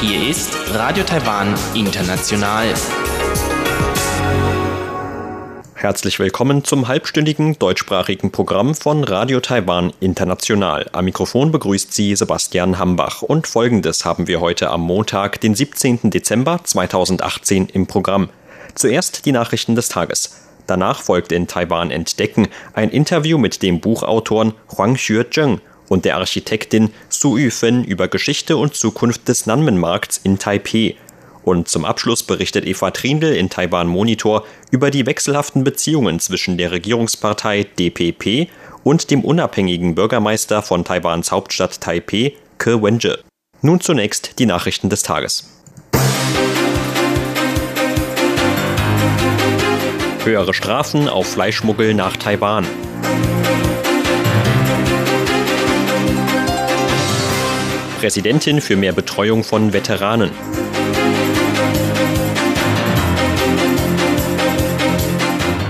Hier ist Radio Taiwan International. Herzlich willkommen zum halbstündigen deutschsprachigen Programm von Radio Taiwan International. Am Mikrofon begrüßt Sie Sebastian Hambach und folgendes haben wir heute am Montag, den 17. Dezember 2018 im Programm. Zuerst die Nachrichten des Tages. Danach folgt in Taiwan Entdecken ein Interview mit dem Buchautoren Huang Xue-zheng und der Architektin Su Yufen über Geschichte und Zukunft des Nanmen-Markts in Taipeh. Und zum Abschluss berichtet Eva Trindl in Taiwan Monitor über die wechselhaften Beziehungen zwischen der Regierungspartei DPP und dem unabhängigen Bürgermeister von Taiwans Hauptstadt Taipeh, Ke Wenje. Nun zunächst die Nachrichten des Tages. Höhere Strafen auf Fleischschmuggel nach Taiwan. Präsidentin für mehr Betreuung von Veteranen.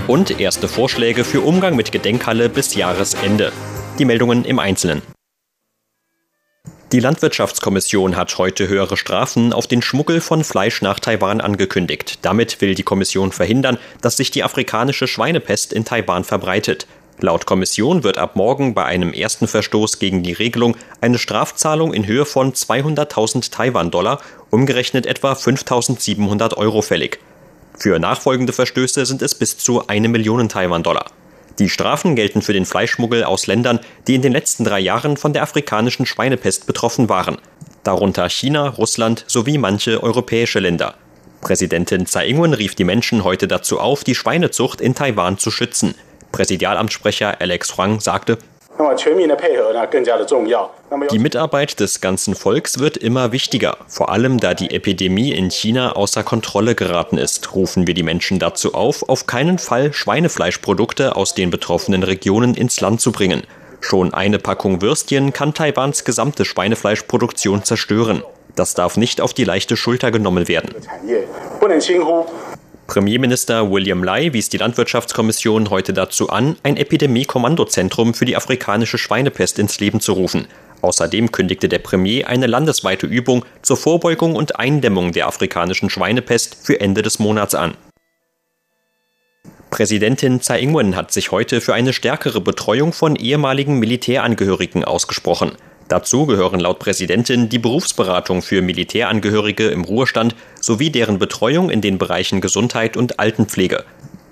Und erste Vorschläge für Umgang mit Gedenkhalle bis Jahresende. Die Meldungen im Einzelnen. Die Landwirtschaftskommission hat heute höhere Strafen auf den Schmuggel von Fleisch nach Taiwan angekündigt. Damit will die Kommission verhindern, dass sich die afrikanische Schweinepest in Taiwan verbreitet. Laut Kommission wird ab morgen bei einem ersten Verstoß gegen die Regelung eine Strafzahlung in Höhe von 200.000 Taiwan-Dollar, umgerechnet etwa 5.700 Euro fällig. Für nachfolgende Verstöße sind es bis zu eine Million Taiwan-Dollar. Die Strafen gelten für den Fleischschmuggel aus Ländern, die in den letzten drei Jahren von der afrikanischen Schweinepest betroffen waren, darunter China, Russland sowie manche europäische Länder. Präsidentin Tsai Ing-wen rief die Menschen heute dazu auf, die Schweinezucht in Taiwan zu schützen. Präsidialamtssprecher Alex Huang sagte, die Mitarbeit des ganzen Volks wird immer wichtiger. Vor allem, da die Epidemie in China außer Kontrolle geraten ist, rufen wir die Menschen dazu auf, auf keinen Fall Schweinefleischprodukte aus den betroffenen Regionen ins Land zu bringen. Schon eine Packung Würstchen kann Taiwans gesamte Schweinefleischproduktion zerstören. Das darf nicht auf die leichte Schulter genommen werden. Premierminister William Lai wies die Landwirtschaftskommission heute dazu an, ein Epidemie-Kommandozentrum für die afrikanische Schweinepest ins Leben zu rufen. Außerdem kündigte der Premier eine landesweite Übung zur Vorbeugung und Eindämmung der afrikanischen Schweinepest für Ende des Monats an. Präsidentin Tsai Ing-wen hat sich heute für eine stärkere Betreuung von ehemaligen Militärangehörigen ausgesprochen. Dazu gehören laut Präsidentin die Berufsberatung für Militärangehörige im Ruhestand sowie deren Betreuung in den Bereichen Gesundheit und Altenpflege.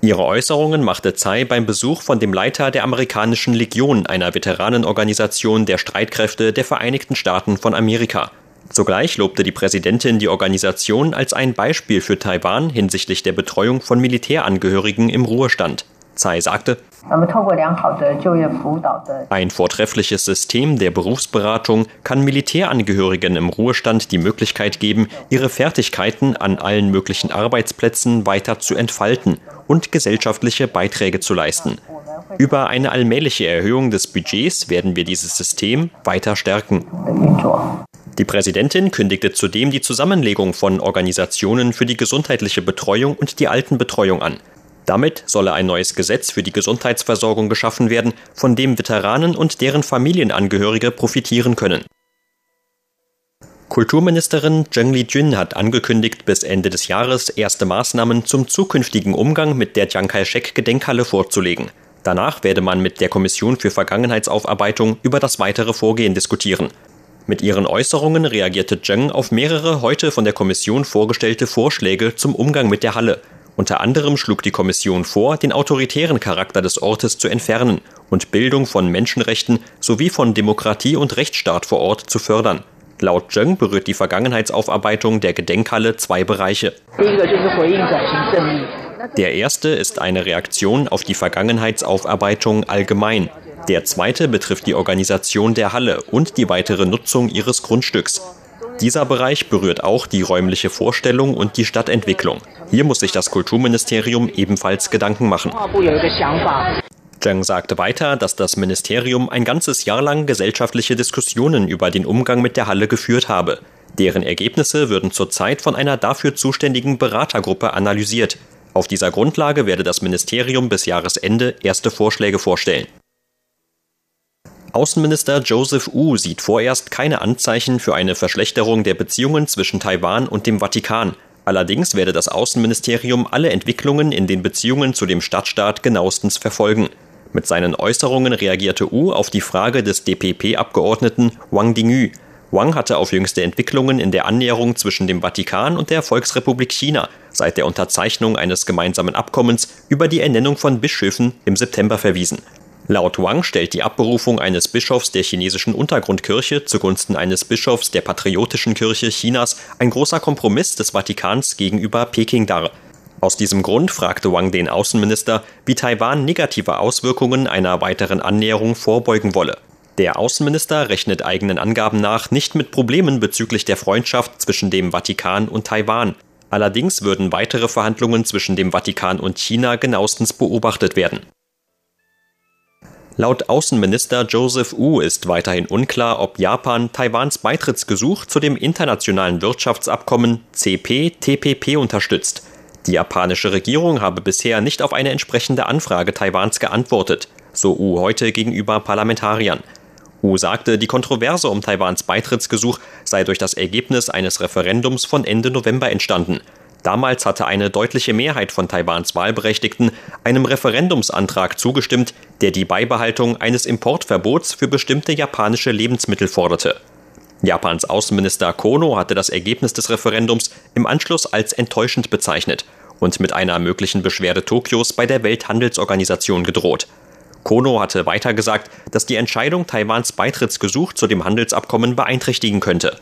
Ihre Äußerungen machte Tsai beim Besuch von dem Leiter der amerikanischen Legion, einer Veteranenorganisation der Streitkräfte der Vereinigten Staaten von Amerika. Zugleich lobte die Präsidentin die Organisation als ein Beispiel für Taiwan hinsichtlich der Betreuung von Militärangehörigen im Ruhestand. Tsai sagte, ein vortreffliches System der Berufsberatung kann Militärangehörigen im Ruhestand die Möglichkeit geben, ihre Fertigkeiten an allen möglichen Arbeitsplätzen weiter zu entfalten und gesellschaftliche Beiträge zu leisten. Über eine allmähliche Erhöhung des Budgets werden wir dieses System weiter stärken. Die Präsidentin kündigte zudem die Zusammenlegung von Organisationen für die gesundheitliche Betreuung und die Altenbetreuung an. Damit solle ein neues Gesetz für die Gesundheitsversorgung geschaffen werden, von dem Veteranen und deren Familienangehörige profitieren können. Kulturministerin Zheng Li-jun hat angekündigt, bis Ende des Jahres erste Maßnahmen zum zukünftigen Umgang mit der Chiang Kai-shek-Gedenkhalle vorzulegen. Danach werde man mit der Kommission für Vergangenheitsaufarbeitung über das weitere Vorgehen diskutieren. Mit ihren Äußerungen reagierte Zheng auf mehrere heute von der Kommission vorgestellte Vorschläge zum Umgang mit der Halle. Unter anderem schlug die Kommission vor, den autoritären Charakter des Ortes zu entfernen und Bildung von Menschenrechten sowie von Demokratie und Rechtsstaat vor Ort zu fördern. Laut Zheng berührt die Vergangenheitsaufarbeitung der Gedenkhalle zwei Bereiche. Der erste ist eine Reaktion auf die Vergangenheitsaufarbeitung allgemein. Der zweite betrifft die Organisation der Halle und die weitere Nutzung ihres Grundstücks. Dieser Bereich berührt auch die räumliche Vorstellung und die Stadtentwicklung. Hier muss sich das Kulturministerium ebenfalls Gedanken machen. Zheng sagte weiter, dass das Ministerium ein ganzes Jahr lang gesellschaftliche Diskussionen über den Umgang mit der Halle geführt habe. Deren Ergebnisse würden zurzeit von einer dafür zuständigen Beratergruppe analysiert. Auf dieser Grundlage werde das Ministerium bis Jahresende erste Vorschläge vorstellen. Außenminister Joseph Wu sieht vorerst keine Anzeichen für eine Verschlechterung der Beziehungen zwischen Taiwan und dem Vatikan. Allerdings werde das Außenministerium alle Entwicklungen in den Beziehungen zu dem Stadtstaat genauestens verfolgen. Mit seinen Äußerungen reagierte Wu auf die Frage des DPP-Abgeordneten Wang Dingyu. Wang hatte auf jüngste Entwicklungen in der Annäherung zwischen dem Vatikan und der Volksrepublik China seit der Unterzeichnung eines gemeinsamen Abkommens über die Ernennung von Bischöfen im September verwiesen. Laut Wang stellt die Abberufung eines Bischofs der chinesischen Untergrundkirche zugunsten eines Bischofs der Patriotischen Kirche Chinas ein großer Kompromiss des Vatikans gegenüber Peking dar. Aus diesem Grund fragte Wang den Außenminister, wie Taiwan negative Auswirkungen einer weiteren Annäherung vorbeugen wolle. Der Außenminister rechnet eigenen Angaben nach nicht mit Problemen bezüglich der Freundschaft zwischen dem Vatikan und Taiwan. Allerdings würden weitere Verhandlungen zwischen dem Vatikan und China genauestens beobachtet werden. Laut Außenminister Joseph Wu ist weiterhin unklar, ob Japan Taiwans Beitrittsgesuch zu dem internationalen Wirtschaftsabkommen CPTPP unterstützt. Die japanische Regierung habe bisher nicht auf eine entsprechende Anfrage Taiwans geantwortet, so Wu heute gegenüber Parlamentariern. Wu sagte, die Kontroverse um Taiwans Beitrittsgesuch sei durch das Ergebnis eines Referendums von Ende November entstanden. Damals hatte eine deutliche Mehrheit von Taiwans Wahlberechtigten einem Referendumsantrag zugestimmt, der die Beibehaltung eines Importverbots für bestimmte japanische Lebensmittel forderte. Japans Außenminister Kono hatte das Ergebnis des Referendums im Anschluss als enttäuschend bezeichnet und mit einer möglichen Beschwerde Tokios bei der Welthandelsorganisation gedroht. Kono hatte weiter gesagt, dass die Entscheidung Taiwans Beitrittsgesuch zu dem Handelsabkommen beeinträchtigen könnte.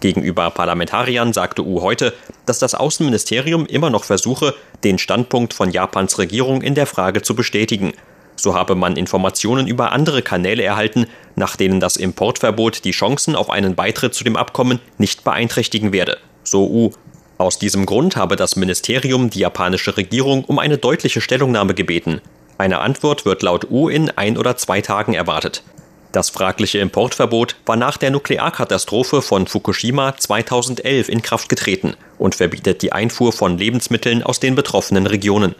Gegenüber Parlamentariern sagte Wu heute, dass das Außenministerium immer noch versuche, den Standpunkt von Japans Regierung in der Frage zu bestätigen. So habe man Informationen über andere Kanäle erhalten, nach denen das Importverbot die Chancen auf einen Beitritt zu dem Abkommen nicht beeinträchtigen werde. So Wu. Aus diesem Grund habe das Ministerium die japanische Regierung um eine deutliche Stellungnahme gebeten. Eine Antwort wird laut Wu in ein oder zwei Tagen erwartet. Das fragliche Importverbot war nach der Nuklearkatastrophe von Fukushima 2011 in Kraft getreten und verbietet die Einfuhr von Lebensmitteln aus den betroffenen Regionen.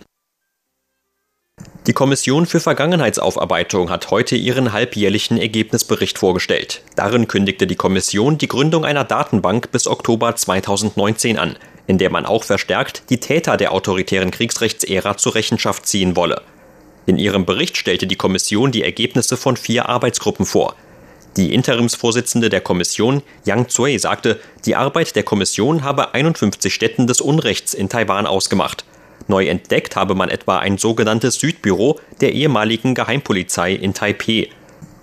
Die Kommission für Vergangenheitsaufarbeitung hat heute ihren halbjährlichen Ergebnisbericht vorgestellt. Darin kündigte die Kommission die Gründung einer Datenbank bis Oktober 2019 an, in der man auch verstärkt die Täter der autoritären Kriegsrechtsära zur Rechenschaft ziehen wolle. In ihrem Bericht stellte die Kommission die Ergebnisse von vier Arbeitsgruppen vor. Die Interimsvorsitzende der Kommission, Yang Zui, sagte, die Arbeit der Kommission habe 51 Städten des Unrechts in Taiwan ausgemacht. Neu entdeckt habe man etwa ein sogenanntes Südbüro der ehemaligen Geheimpolizei in Taipeh.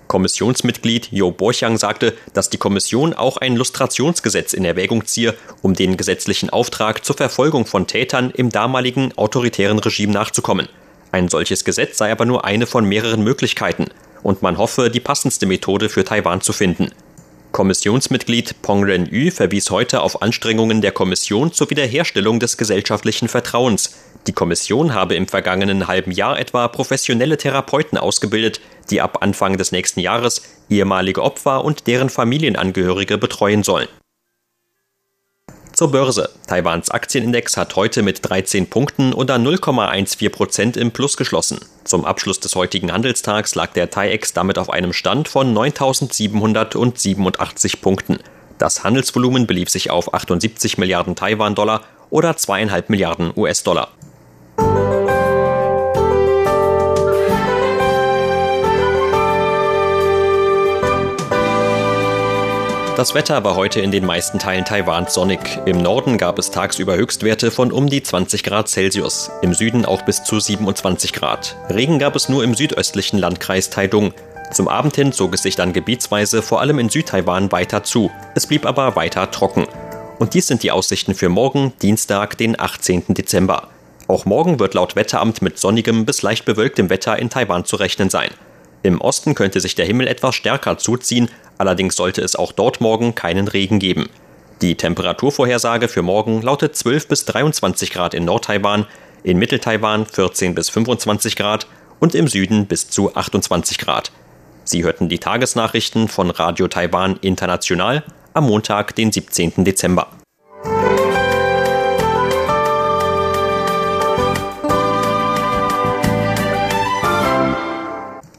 Kommissionsmitglied Jo Borchang sagte, dass die Kommission auch ein Lustrationsgesetz in Erwägung ziehe, um den gesetzlichen Auftrag zur Verfolgung von Tätern im damaligen autoritären Regime nachzukommen. Ein solches Gesetz sei aber nur eine von mehreren Möglichkeiten und man hoffe, die passendste Methode für Taiwan zu finden. Kommissionsmitglied Pong Ren-yu verwies heute auf Anstrengungen der Kommission zur Wiederherstellung des gesellschaftlichen Vertrauens. Die Kommission habe im vergangenen halben Jahr etwa professionelle Therapeuten ausgebildet, die ab Anfang des nächsten Jahres ehemalige Opfer und deren Familienangehörige betreuen sollen. Zur Börse. Taiwans Aktienindex hat heute mit 13 Punkten oder 0,14 Prozent im Plus geschlossen. Zum Abschluss des heutigen Handelstags lag der TAIEX damit auf einem Stand von 9.787 Punkten. Das Handelsvolumen belief sich auf 78 Milliarden Taiwan-Dollar oder zweieinhalb Milliarden US-Dollar. Das Wetter war heute in den meisten Teilen Taiwans sonnig. Im Norden gab es tagsüber Höchstwerte von um die 20 Grad Celsius, im Süden auch bis zu 27 Grad. Regen gab es nur im südöstlichen Landkreis Taidung. Zum Abend hin zog es sich dann gebietsweise vor allem in Südtaiwan weiter zu. Es blieb aber weiter trocken. Und dies sind die Aussichten für morgen, Dienstag, den 18. Dezember. Auch morgen wird laut Wetteramt mit sonnigem bis leicht bewölktem Wetter in Taiwan zu rechnen sein. Im Osten könnte sich der Himmel etwas stärker zuziehen, allerdings sollte es auch dort morgen keinen Regen geben. Die Temperaturvorhersage für morgen lautet 12 bis 23 Grad in Nordtaiwan, in Mitteltaiwan 14 bis 25 Grad und im Süden bis zu 28 Grad. Sie hörten die Tagesnachrichten von Radio Taiwan International am Montag, den 17. Dezember.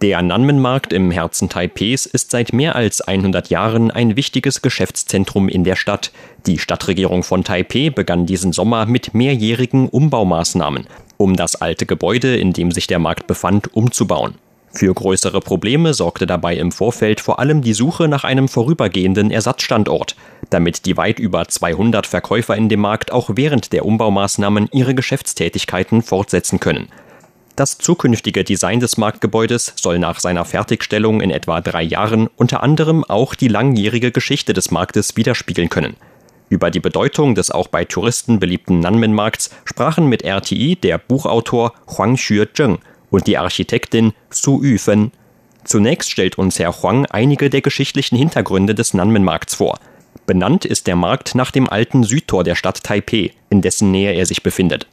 Der Nanmen-Markt im Herzen Taipehs ist seit mehr als 100 Jahren ein wichtiges Geschäftszentrum in der Stadt. Die Stadtregierung von Taipeh begann diesen Sommer mit mehrjährigen Umbaumaßnahmen, um das alte Gebäude, in dem sich der Markt befand, umzubauen. Für größere Probleme sorgte dabei im Vorfeld vor allem die Suche nach einem vorübergehenden Ersatzstandort, damit die weit über 200 Verkäufer in dem Markt auch während der Umbaumaßnahmen ihre Geschäftstätigkeiten fortsetzen können. Das zukünftige Design des Marktgebäudes soll nach seiner Fertigstellung in etwa drei Jahren unter anderem auch die langjährige Geschichte des Marktes widerspiegeln können. Über die Bedeutung des auch bei Touristen beliebten Nanmen-Markts sprachen mit RTI der Buchautor Huang Xue-zheng und die Architektin Su Yufen. Zunächst stellt uns Herr Huang einige der geschichtlichen Hintergründe des Nanmen-Markts vor. Benannt ist der Markt nach dem alten Südtor der Stadt Taipeh, in dessen Nähe er sich befindet.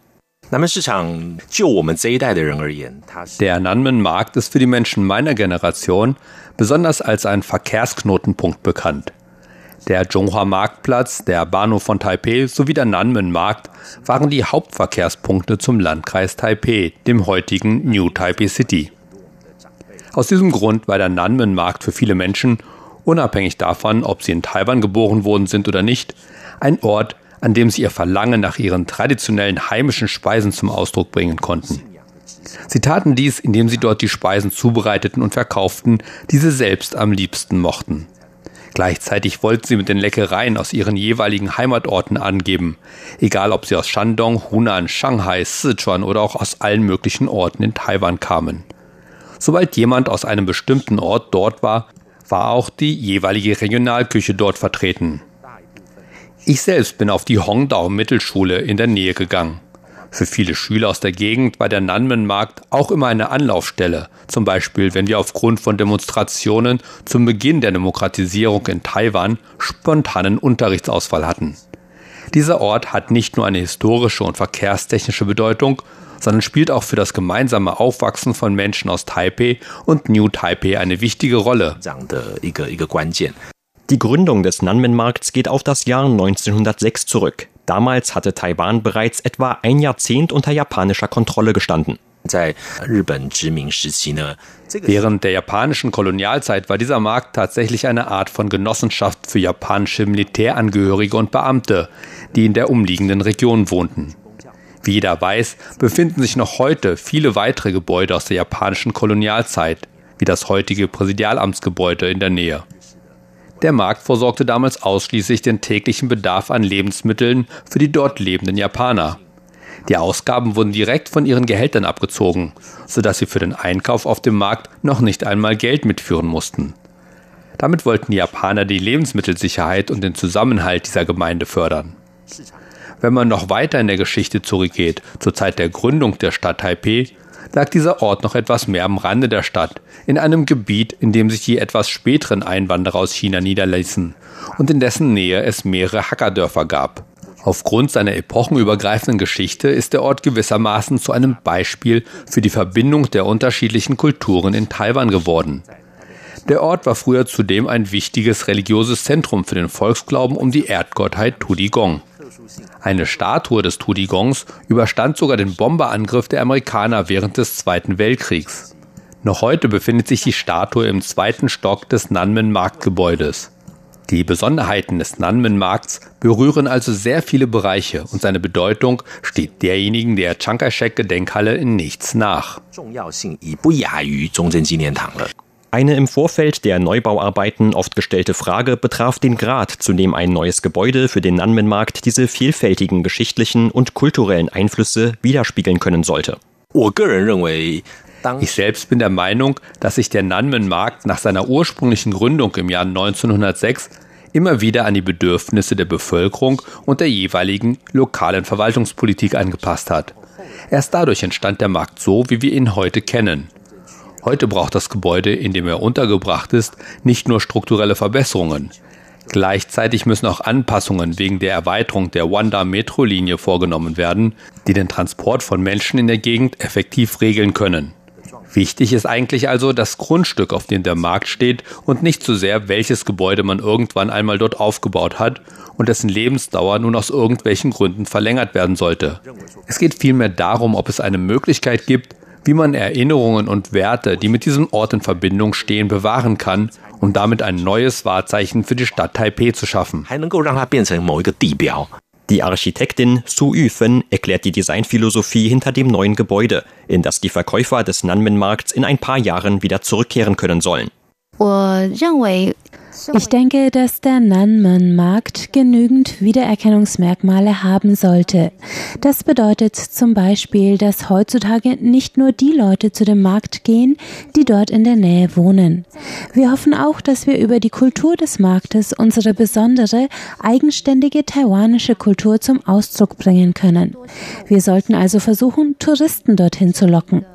Der Nanmen-Markt ist für die Menschen meiner Generation besonders als ein Verkehrsknotenpunkt bekannt. Der Zhonghua-Marktplatz, der Bahnhof von Taipeh sowie der Nanmen-Markt waren die Hauptverkehrspunkte zum Landkreis Taipeh, dem heutigen New Taipei City. Aus diesem Grund war der Nanmen-Markt für viele Menschen, unabhängig davon, ob sie in Taiwan geboren worden sind oder nicht, ein Ort, an dem sie ihr Verlangen nach ihren traditionellen heimischen Speisen zum Ausdruck bringen konnten. Sie taten dies, indem sie dort die Speisen zubereiteten und verkauften, die sie selbst am liebsten mochten. Gleichzeitig wollten sie mit den Leckereien aus ihren jeweiligen Heimatorten angeben, egal ob sie aus Shandong, Hunan, Shanghai, Sichuan oder auch aus allen möglichen Orten in Taiwan kamen. Sobald jemand aus einem bestimmten Ort dort war, war auch die jeweilige Regionalküche dort vertreten. Ich selbst bin auf die Hongdao Mittelschule in der Nähe gegangen. Für viele Schüler aus der Gegend war der Nanmen-Markt auch immer eine Anlaufstelle, zum Beispiel wenn wir aufgrund von Demonstrationen zum Beginn der Demokratisierung in Taiwan spontanen Unterrichtsausfall hatten. Dieser Ort hat nicht nur eine historische und verkehrstechnische Bedeutung, sondern spielt auch für das gemeinsame Aufwachsen von Menschen aus Taipei und New Taipei eine wichtige Rolle. Die Gründung des Nanmen-Markts geht auf das Jahr 1906 zurück. Damals hatte Taiwan bereits etwa ein Jahrzehnt unter japanischer Kontrolle gestanden. Während der japanischen Kolonialzeit war dieser Markt tatsächlich eine Art von Genossenschaft für japanische Militärangehörige und Beamte, die in der umliegenden Region wohnten. Wie jeder weiß, befinden sich noch heute viele weitere Gebäude aus der japanischen Kolonialzeit, wie das heutige Präsidialamtsgebäude in der Nähe. Der Markt versorgte damals ausschließlich den täglichen Bedarf an Lebensmitteln für die dort lebenden Japaner. Die Ausgaben wurden direkt von ihren Gehältern abgezogen, sodass sie für den Einkauf auf dem Markt noch nicht einmal Geld mitführen mussten. Damit wollten die Japaner die Lebensmittelsicherheit und den Zusammenhalt dieser Gemeinde fördern. Wenn man noch weiter in der Geschichte zurückgeht, zur Zeit der Gründung der Stadt Taipeh, lag dieser Ort noch etwas mehr am Rande der Stadt, in einem Gebiet, in dem sich die etwas späteren Einwanderer aus China niederließen und in dessen Nähe es mehrere Hackerdörfer gab. Aufgrund seiner epochenübergreifenden Geschichte ist der Ort gewissermaßen zu einem Beispiel für die Verbindung der unterschiedlichen Kulturen in Taiwan geworden. Der Ort war früher zudem ein wichtiges religiöses Zentrum für den Volksglauben um die Erdgottheit Tudigong. Eine Statue des Tudigongs überstand sogar den Bomberangriff der Amerikaner während des Zweiten Weltkriegs. Noch heute befindet sich die Statue im zweiten Stock des Nanmen-Marktgebäudes. Die Besonderheiten des Nanmen-Markts berühren also sehr viele Bereiche und seine Bedeutung steht derjenigen der Chiang Kai-shek-Gedenkhalle in nichts nach. Eine im Vorfeld der Neubauarbeiten oft gestellte Frage betraf den Grad, zu dem ein neues Gebäude für den Nanmen-Markt diese vielfältigen geschichtlichen und kulturellen Einflüsse widerspiegeln können sollte. Ich selbst bin der Meinung, dass sich der Nanmen-Markt nach seiner ursprünglichen Gründung im Jahr 1906 immer wieder an die Bedürfnisse der Bevölkerung und der jeweiligen lokalen Verwaltungspolitik angepasst hat. Erst dadurch entstand der Markt so, wie wir ihn heute kennen. Heute braucht das Gebäude, in dem er untergebracht ist, nicht nur strukturelle Verbesserungen. Gleichzeitig müssen auch Anpassungen wegen der Erweiterung der Wanda-Metro-Linie vorgenommen werden, die den Transport von Menschen in der Gegend effektiv regeln können. Wichtig ist eigentlich also das Grundstück, auf dem der Markt steht und nicht so sehr, welches Gebäude man irgendwann einmal dort aufgebaut hat und dessen Lebensdauer nun aus irgendwelchen Gründen verlängert werden sollte. Es geht vielmehr darum, ob es eine Möglichkeit gibt, wie man Erinnerungen und Werte, die mit diesem Ort in Verbindung stehen, bewahren kann, um damit ein neues Wahrzeichen für die Stadt Taipei zu schaffen. Die Architektin Su Yufen erklärt die Designphilosophie hinter dem neuen Gebäude, in das die Verkäufer des Nanmen-Markts in ein paar Jahren wieder zurückkehren können sollen. Ich denke, dass der Nanman-Markt genügend Wiedererkennungsmerkmale haben sollte. Das bedeutet zum Beispiel, dass heutzutage nicht nur die Leute zu dem Markt gehen, die dort in der Nähe wohnen. Wir hoffen auch, dass wir über die Kultur des Marktes unsere besondere, eigenständige taiwanische Kultur zum Ausdruck bringen können. Wir sollten also versuchen, Touristen dorthin zu locken.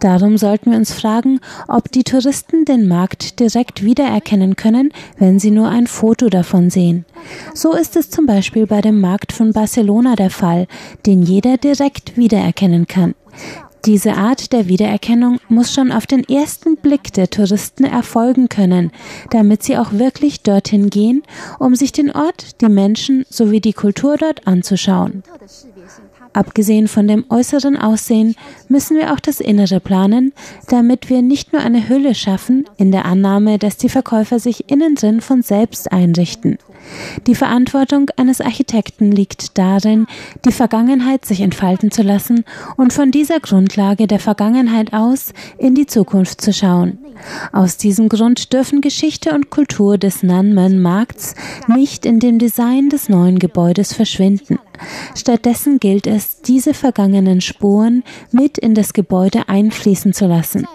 Darum sollten wir uns fragen, ob die Touristen den Markt direkt wiedererkennen können, wenn sie nur ein Foto davon sehen. So ist es zum Beispiel bei dem Markt von Barcelona der Fall, den jeder direkt wiedererkennen kann. Diese Art der Wiedererkennung muss schon auf den ersten Blick der Touristen erfolgen können, damit sie auch wirklich dorthin gehen, um sich den Ort, die Menschen sowie die Kultur dort anzuschauen. Abgesehen von dem äußeren Aussehen müssen wir auch das Innere planen, damit wir nicht nur eine Hülle schaffen, in der Annahme, dass die Verkäufer sich innen drin von selbst einrichten. Die Verantwortung eines Architekten liegt darin, die Vergangenheit sich entfalten zu lassen und von dieser Grundlage der Vergangenheit aus in die Zukunft zu schauen. Aus diesem Grund dürfen Geschichte und Kultur des Nanmen-Markts nicht in dem Design des neuen Gebäudes verschwinden. Stattdessen gilt es, diese vergangenen Spuren mit in das Gebäude einfließen zu lassen.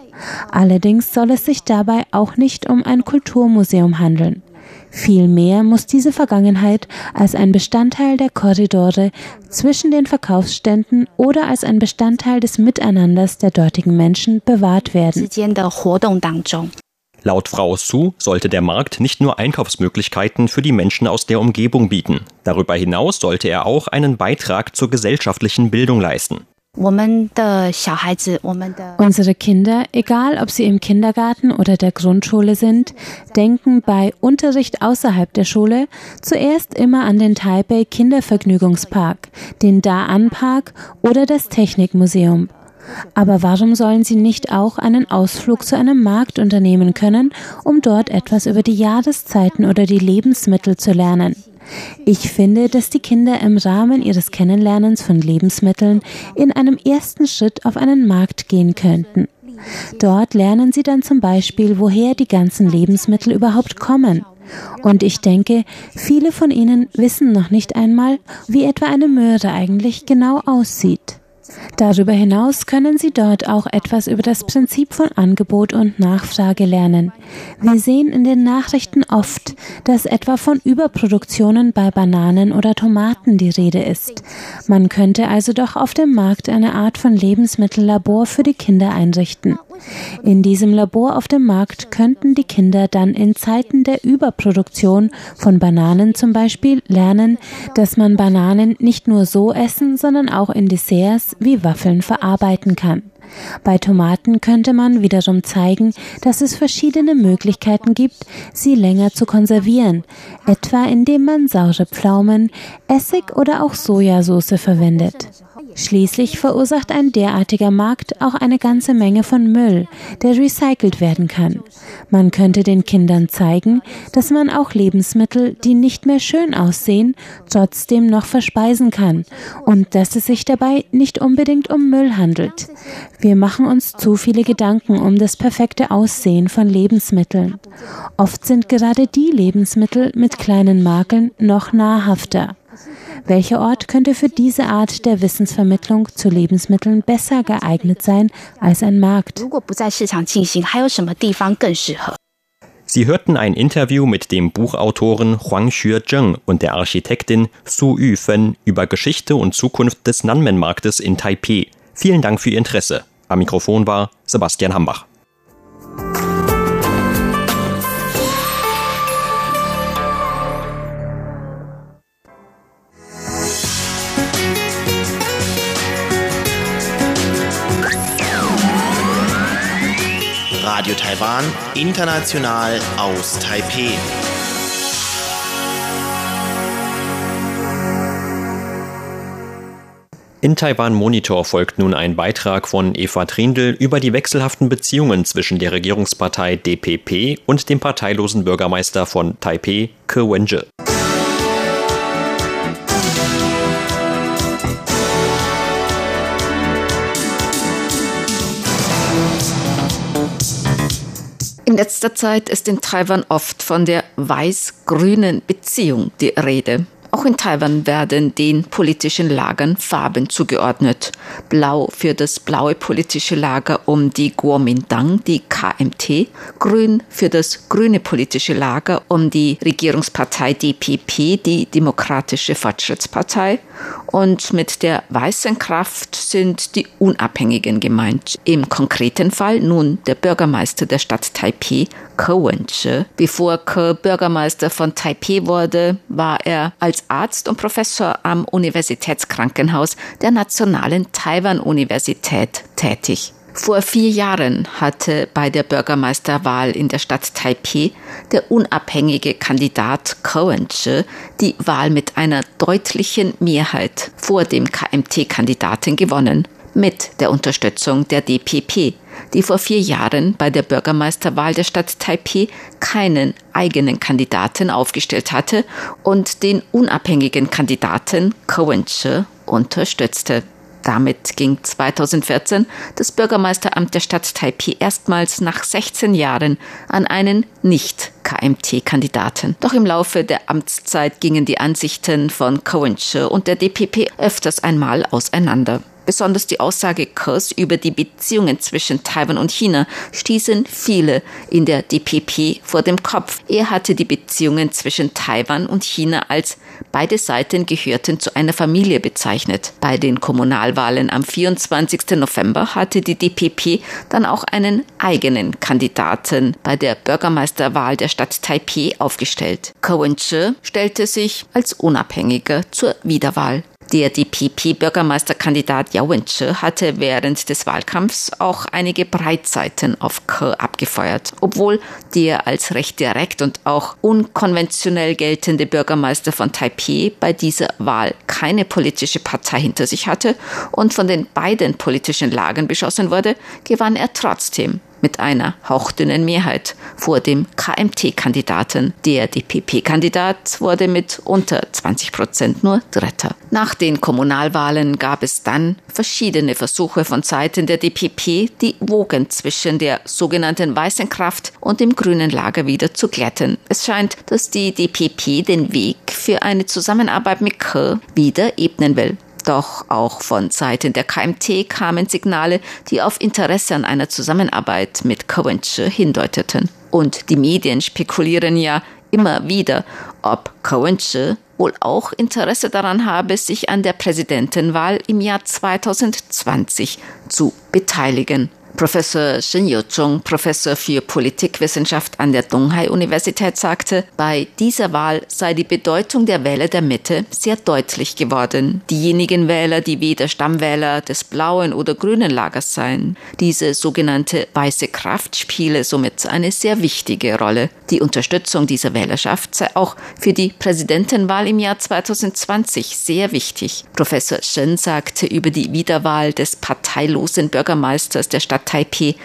Allerdings soll es sich dabei auch nicht um ein Kulturmuseum handeln. Vielmehr muss diese Vergangenheit als ein Bestandteil der Korridore zwischen den Verkaufsständen oder als ein Bestandteil des Miteinanders der dortigen Menschen bewahrt werden. Laut Frau Su sollte der Markt nicht nur Einkaufsmöglichkeiten für die Menschen aus der Umgebung bieten. Darüber hinaus sollte er auch einen Beitrag zur gesellschaftlichen Bildung leisten. Unsere Kinder, egal ob sie im Kindergarten oder der Grundschule sind, denken bei Unterricht außerhalb der Schule zuerst immer an den Taipei Kindervergnügungspark, den Da-An Park oder das Technikmuseum. Aber warum sollen sie nicht auch einen Ausflug zu einem Markt unternehmen können, um dort etwas über die Jahreszeiten oder die Lebensmittel zu lernen? Ich finde, dass die Kinder im Rahmen ihres Kennenlernens von Lebensmitteln in einem ersten Schritt auf einen Markt gehen könnten. Dort lernen sie dann zum Beispiel, woher die ganzen Lebensmittel überhaupt kommen. Und ich denke, viele von ihnen wissen noch nicht einmal, wie etwa eine Möhre eigentlich genau aussieht. Darüber hinaus können Sie dort auch etwas über das Prinzip von Angebot und Nachfrage lernen. Wir sehen in den Nachrichten oft, dass etwa von Überproduktionen bei Bananen oder Tomaten die Rede ist. Man könnte also doch auf dem Markt eine Art von Lebensmittellabor für die Kinder einrichten. In diesem Labor auf dem Markt könnten die Kinder dann in Zeiten der Überproduktion von Bananen zum Beispiel lernen, dass man Bananen nicht nur so essen, sondern auch in Desserts wie Waffeln verarbeiten kann. Bei Tomaten könnte man wiederum zeigen, dass es verschiedene Möglichkeiten gibt, sie länger zu konservieren, etwa indem man saure Pflaumen, Essig oder auch Sojasauce verwendet. Schließlich verursacht ein derartiger Markt auch eine ganze Menge von Müll, der recycelt werden kann. Man könnte den Kindern zeigen, dass man auch Lebensmittel, die nicht mehr schön aussehen, trotzdem noch verspeisen kann und dass es sich dabei nicht unbedingt um Müll handelt. Wir machen uns zu viele Gedanken um das perfekte Aussehen von Lebensmitteln. Oft sind gerade die Lebensmittel mit kleinen Makeln noch nahrhafter. Welcher Ort könnte für diese Art der Wissensvermittlung zu Lebensmitteln besser geeignet sein als ein Markt? Sie hörten ein Interview mit dem Buchautoren Huang Xue-zheng und der Architektin Su Yufen über Geschichte und Zukunft des Nanmen-Marktes in Taipei. Vielen Dank für Ihr Interesse. Am Mikrofon war Sebastian Hambach. Radio Taiwan, international aus Taipei. In Taiwan Monitor folgt nun ein Beitrag von Eva Trindl über die wechselhaften Beziehungen zwischen der Regierungspartei DPP und dem parteilosen Bürgermeister von Taipei, Ke Wen-je. In letzter Zeit ist in Taiwan oft von der weiß-grünen Beziehung die Rede. Auch in Taiwan werden den politischen Lagern Farben zugeordnet. Blau für das blaue politische Lager um die Kuomintang, die KMT, grün für das grüne politische Lager um die Regierungspartei DPP, die Demokratische Fortschrittspartei und mit der weißen Kraft sind die Unabhängigen gemeint. Im konkreten Fall nun der Bürgermeister der Stadt Taipei, Ke Wen-che. Bevor Ke Bürgermeister von Taipei wurde, war er als Arzt und Professor am Universitätskrankenhaus der Nationalen Taiwan-Universität tätig. Vor vier Jahren hatte bei der Bürgermeisterwahl in der Stadt Taipei der unabhängige Kandidat Cohen-che die Wahl mit einer deutlichen Mehrheit vor dem KMT-Kandidaten gewonnen, mit der Unterstützung der DPP, die vor vier Jahren bei der Bürgermeisterwahl der Stadt Taipei keinen eigenen Kandidaten aufgestellt hatte und den unabhängigen Kandidaten Cohen-che unterstützte. Damit ging 2014 das Bürgermeisteramt der Stadt Taipei erstmals nach 16 Jahren an einen Nicht-KMT-Kandidaten. Doch im Laufe der Amtszeit gingen die Ansichten von Cohen-che und der DPP öfters einmal auseinander. Besonders die Aussage Kers über die Beziehungen zwischen Taiwan und China stießen viele in der DPP vor dem Kopf. Er hatte die Beziehungen zwischen Taiwan und China als beide Seiten gehörten zu einer Familie bezeichnet. Bei den Kommunalwahlen am 24. November hatte die DPP dann auch einen eigenen Kandidaten bei der Bürgermeisterwahl der Stadt Taipei aufgestellt. Cohen stellte sich als Unabhängiger zur Wiederwahl. Der DPP-Bürgermeisterkandidat Yao Wen-che hatte während des Wahlkampfs auch einige Breitseiten auf Ke abgefeuert, obwohl der als recht direkt und auch unkonventionell geltende Bürgermeister von Taipei bei dieser Wahl keine politische Partei hinter sich hatte und von den beiden politischen Lagern beschossen wurde, gewann er trotzdem mit einer hauchdünnen Mehrheit vor dem KMT-Kandidaten. Der DPP-Kandidat wurde mit unter 20 Prozent nur Dritter. Nach den Kommunalwahlen gab es dann verschiedene Versuche von Seiten der DPP, die Wogen zwischen der sogenannten weißen Kraft und dem grünen Lager wieder zu glätten. Es scheint, dass die DPP den Weg für eine Zusammenarbeit mit Ke wieder ebnen will. Doch auch von Seiten der KMT kamen Signale, die auf Interesse an einer Zusammenarbeit mit Coventure hindeuteten. Und die Medien spekulieren ja immer wieder, ob Coventure wohl auch Interesse daran habe, sich an der Präsidentenwahl im Jahr 2020 zu beteiligen. Professor Shen Yuzhong, Professor für Politikwissenschaft an der Donghai-Universität, sagte, bei dieser Wahl sei die Bedeutung der Wähler der Mitte sehr deutlich geworden. Diejenigen Wähler, die weder Stammwähler des blauen oder grünen Lagers seien. Diese sogenannte weiße Kraft spiele somit eine sehr wichtige Rolle. Die Unterstützung dieser Wählerschaft sei auch für die Präsidentenwahl im Jahr 2020 sehr wichtig. Professor Shen sagte über die Wiederwahl des parteilosen Bürgermeisters der Stadt Taipei,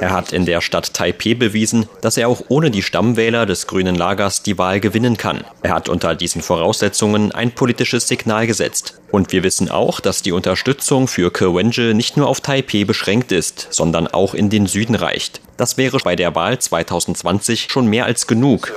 Er hat in der Stadt Taipei bewiesen, dass er auch ohne die Stammwähler des grünen Lagers die Wahl gewinnen kann. Er hat unter diesen Voraussetzungen ein politisches Signal gesetzt. Und wir wissen auch, dass die Unterstützung für Kerwenje nicht nur auf Taipei beschränkt ist, sondern auch in den Süden reicht. Das wäre bei der Wahl 2020 schon mehr als genug.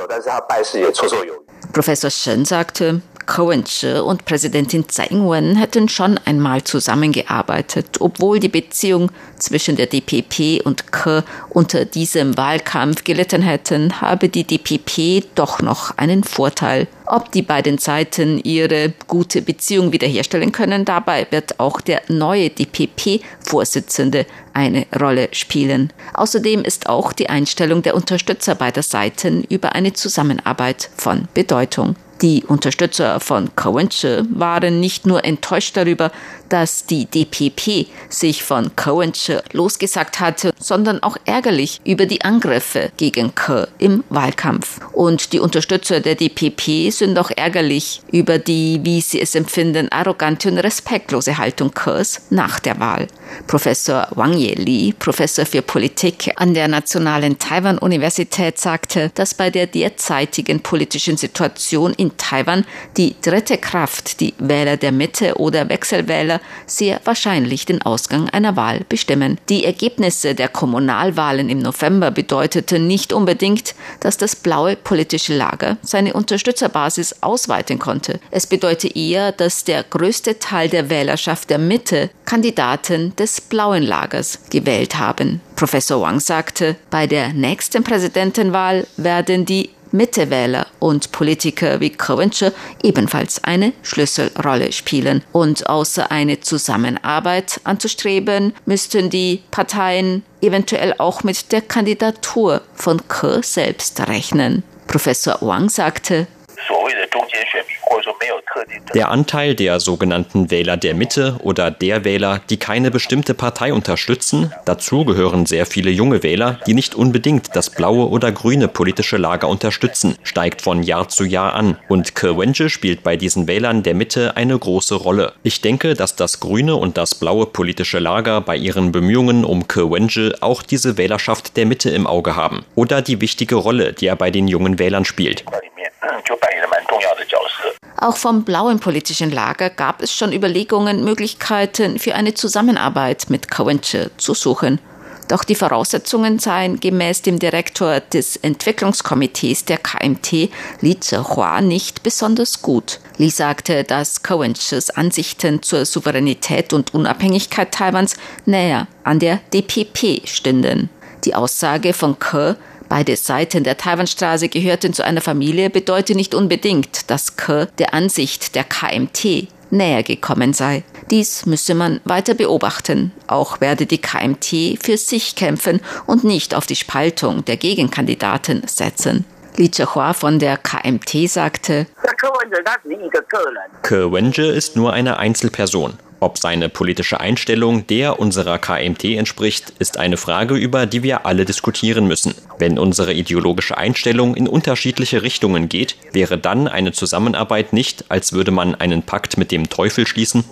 Professor Shen sagte, Cohen und Präsidentin Tsai Ing-wen hätten schon einmal zusammengearbeitet, obwohl die Beziehung zwischen der DPP und Ke unter diesem Wahlkampf gelitten hätten, habe die DPP doch noch einen Vorteil. Ob die beiden Seiten ihre gute Beziehung wiederherstellen können, dabei wird auch der neue DPP-Vorsitzende eine Rolle spielen. Außerdem ist auch die Einstellung der Unterstützer beider Seiten über eine Zusammenarbeit von Bedeutung. Die Unterstützer von Cowenche waren nicht nur enttäuscht darüber, dass die DPP sich von Cowenche losgesagt hatte, sondern auch ärgerlich über die Angriffe gegen Ke im Wahlkampf. Und die Unterstützer der DPP sind auch ärgerlich über die, wie sie es empfinden, arrogante und respektlose Haltung Kes nach der Wahl. Professor Wang Ye-li, Professor für Politik an der Nationalen Taiwan-Universität, sagte, dass bei der derzeitigen politischen Situation in Taiwan die dritte Kraft, die Wähler der Mitte oder Wechselwähler, sehr wahrscheinlich den Ausgang einer Wahl bestimmen. Die Ergebnisse der Kommunalwahlen im November bedeuteten nicht unbedingt, dass das blaue politische Lager seine Unterstützerbasis ausweiten konnte. Es bedeutet eher, dass der größte Teil der Wählerschaft der Mitte Kandidaten des blauen Lagers gewählt haben. Professor Wang sagte, bei der nächsten Präsidentenwahl werden die Mittewähler und Politiker wie Coventure ebenfalls eine Schlüsselrolle spielen. Und außer eine Zusammenarbeit anzustreben, müssten die Parteien eventuell auch mit der Kandidatur von Ke selbst rechnen. Professor Wang sagte, der Anteil der sogenannten Wähler der Mitte oder der Wähler, die keine bestimmte Partei unterstützen, dazu gehören sehr viele junge Wähler, die nicht unbedingt das blaue oder grüne politische Lager unterstützen, steigt von Jahr zu Jahr an. Und Kerwenje spielt bei diesen Wählern der Mitte eine große Rolle. Ich denke, dass das grüne und das blaue politische Lager bei ihren Bemühungen um Kerwenje auch diese Wählerschaft der Mitte im Auge haben. Oder die wichtige Rolle, die er bei den jungen Wählern spielt. Auch vom blauen politischen Lager gab es schon Überlegungen, Möglichkeiten für eine Zusammenarbeit mit Covenche zu suchen. Doch die Voraussetzungen seien gemäß dem Direktor des Entwicklungskomitees der KMT, Li Zehua, nicht besonders gut. Li sagte, dass Covenches Ansichten zur Souveränität und Unabhängigkeit Taiwans näher an der DPP stünden. Die Aussage von Ke Beide Seiten der Taiwanstraße gehörten zu einer Familie, bedeutet nicht unbedingt, dass Ke der Ansicht der KMT näher gekommen sei. Dies müsse man weiter beobachten. Auch werde die KMT für sich kämpfen und nicht auf die Spaltung der Gegenkandidaten setzen. Li Zhehua von der KMT sagte, Ke Wenje ist nur eine Einzelperson. Ob seine politische Einstellung der unserer KMT entspricht, ist eine Frage, über die wir alle diskutieren müssen. Wenn unsere ideologische Einstellung in unterschiedliche Richtungen geht, wäre dann eine Zusammenarbeit nicht, als würde man einen Pakt mit dem Teufel schließen?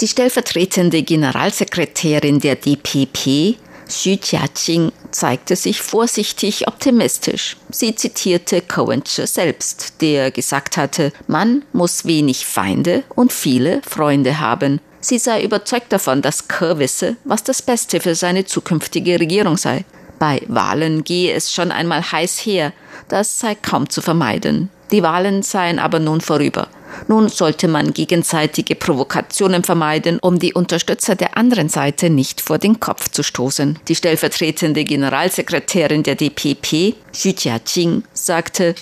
Die stellvertretende Generalsekretärin der DPP, Xu Jiaqing zeigte sich vorsichtig optimistisch. Sie zitierte Covencher selbst, der gesagt hatte, man muss wenig Feinde und viele Freunde haben. Sie sei überzeugt davon, dass Kerr wisse, was das Beste für seine zukünftige Regierung sei. Bei Wahlen gehe es schon einmal heiß her, das sei kaum zu vermeiden. Die Wahlen seien aber nun vorüber. Nun sollte man gegenseitige Provokationen vermeiden, um die Unterstützer der anderen Seite nicht vor den Kopf zu stoßen. Die stellvertretende Generalsekretärin der DPP, Xu Jiaqing, sagte,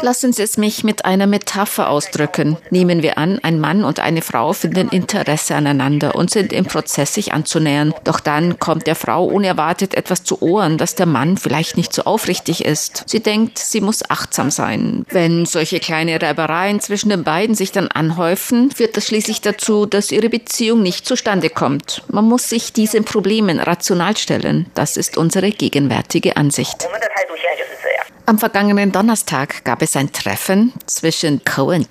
Lassen Sie es mich mit einer Metapher ausdrücken. Nehmen wir an, ein Mann und eine Frau finden Interesse aneinander und sind im Prozess, sich anzunähern. Doch dann kommt der Frau unerwartet etwas zu Ohren, dass der Mann vielleicht nicht so aufrichtig ist. Sie denkt, sie muss achtsam sein. Wenn solche kleine Reibereien zwischen den beiden sich dann anhäufen, führt das schließlich dazu, dass ihre Beziehung nicht zustande kommt. Man muss sich diesen Problemen rational stellen. Das ist unsere gegenwärtige Ansicht. Am vergangenen Donnerstag gab es ein Treffen zwischen Cohen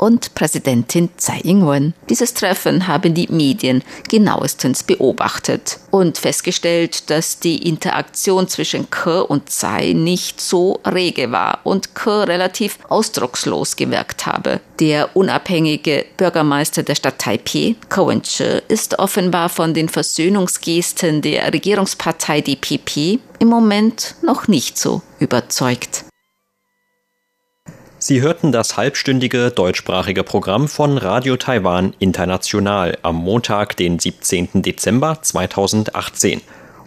und Präsidentin Tsai Ing-wen. Dieses Treffen haben die Medien genauestens beobachtet und festgestellt, dass die Interaktion zwischen Ke und Tsai nicht so rege war und Ke relativ ausdruckslos gewirkt habe. Der unabhängige Bürgermeister der Stadt Taipei, Ke Wen-che, ist offenbar von den Versöhnungsgesten der Regierungspartei DPP im Moment noch nicht so überzeugt. Sie hörten das halbstündige deutschsprachige Programm von Radio Taiwan International am Montag, den 17. Dezember 2018.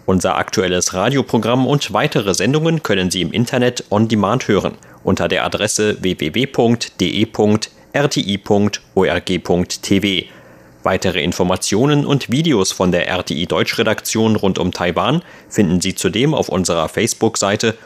Unser aktuelles Radioprogramm und weitere Sendungen können Sie im Internet on demand hören unter der Adresse www.de.rti.org.tv. Weitere Informationen und Videos von der RTI Deutschredaktion rund um Taiwan finden Sie zudem auf unserer Facebook-Seite